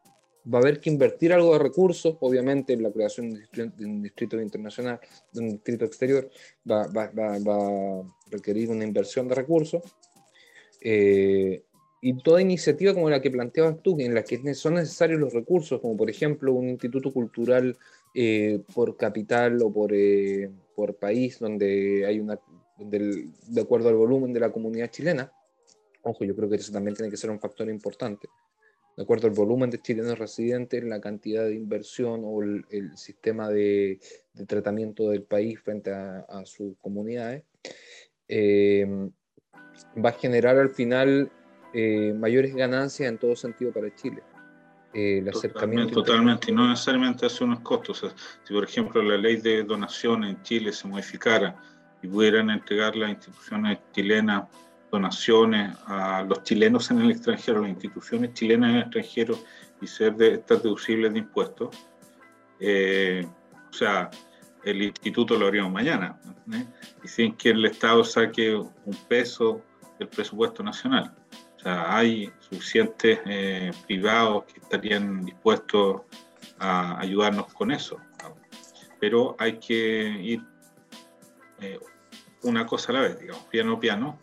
va a haber que invertir algo de recursos, obviamente en la creación de un distrito, internacional, de un distrito exterior, va, va, va, va, a requerir una inversión de recursos. Eh, y toda iniciativa como la que planteabas tú, en la que son necesarios los recursos, como por ejemplo un instituto cultural eh, por capital o por, eh, por país, donde hay una, de acuerdo al volumen de la comunidad chilena, ojo, yo creo que eso también tiene que ser un factor importante, de acuerdo al volumen de chilenos residentes, la cantidad de inversión o el, sistema de, tratamiento del país frente a, a sus comunidades, eh, va a generar al final eh, mayores ganancias en todo sentido para Chile. Eh, el acercamiento totalmente, y no necesariamente hace unos costos. si, por ejemplo, la ley de donación en Chile se modificara y pudieran entregar las instituciones chilenas donaciones a los chilenos en el extranjero, las instituciones chilenas en el extranjero y ser de estas deducibles de impuestos, eh, o sea, el instituto lo haríamos mañana, y sin que el Estado saque un peso del presupuesto nacional. Hay suficientes eh, privados que estarían dispuestos a ayudarnos con eso. Pero hay que ir eh, una cosa a la vez, digamos, piano piano.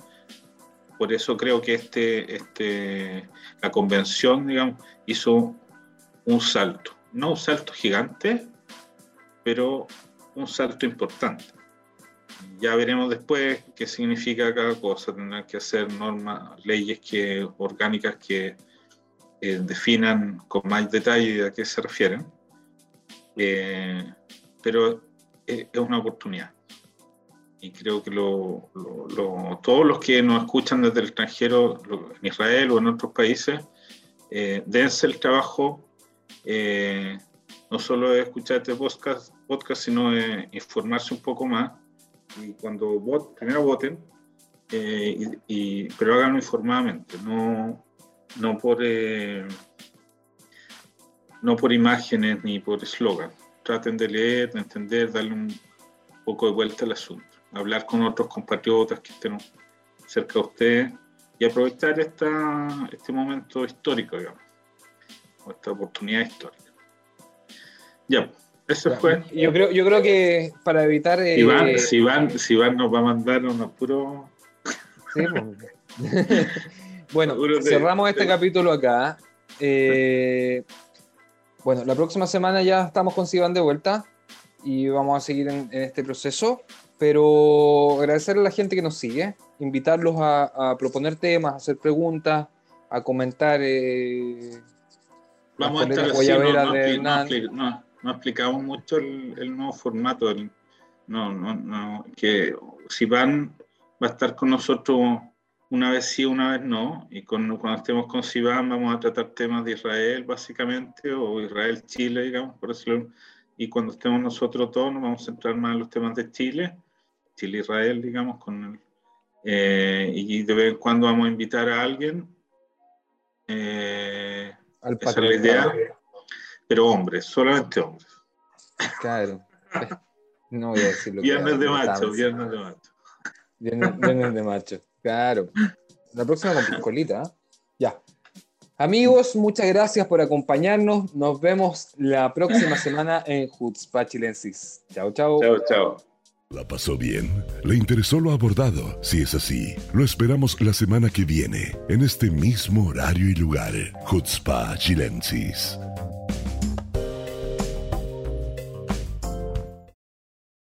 Por eso creo que este, este, la convención, digamos, hizo un salto. No un salto gigante, pero un salto importante. Ya veremos después qué significa cada cosa. Tendrán que hacer normas, leyes que, orgánicas que eh, definan con más detalle a qué se refieren. Eh, pero es, una oportunidad. Y creo que todos los que nos escuchan desde el extranjero, en Israel o en otros países, eh, dense el trabajo no solo de escuchar este podcast, podcast sino de informarse un poco más y cuando voten, primero voten, eh, pero háganlo informadamente, no, no, por, eh, no por imágenes ni por eslogan. Traten de leer, de entender, darle un poco de vuelta al asunto. Hablar con otros compatriotas que estén cerca de ustedes y aprovechar este momento histórico, digamos, esta oportunidad histórica. Ya, eso fue. Yo creo, yo creo que para evitar. Eh, si, van, si, van, nos va a mandar unos puros. Sí, pues. bueno, cerramos este capítulo acá. Eh, bueno, la próxima semana ya estamos con Sivan de vuelta y vamos a seguir en, este proceso. Pero agradecer a la gente que nos sigue, invitarlos a, proponer temas, a hacer preguntas, a comentar. Eh, vamos a estar así, no, explicamos mucho el, nuevo formato. no, no, no, que si van, va a estar con nosotros una vez sí, una vez no, y cuando estemos con Sivan vamos a tratar temas de Israel básicamente, o Israel-Chile, digamos, por decirlo, y cuando estemos nosotros todos nos vamos a centrar más en los temas de Chile, Chile-Israel, digamos, con eh, y de vez en cuando vamos a invitar a alguien. Eh, Al esa es la idea pero hombres, solamente hombres. Claro. No voy a decir lo viernes de macho, viernes de macho. Viernes, de macho, claro. La próxima con colita. ¿eh? Ya. Amigos, muchas gracias por acompañarnos. Nos vemos la próxima semana en Hutzpah Chilensis. Chao, chao. Chao, chao. ¿La pasó bien? ¿Le interesó lo abordado? Si es así, lo esperamos la semana que viene, en este mismo horario y lugar. Hutzpah Chilensis.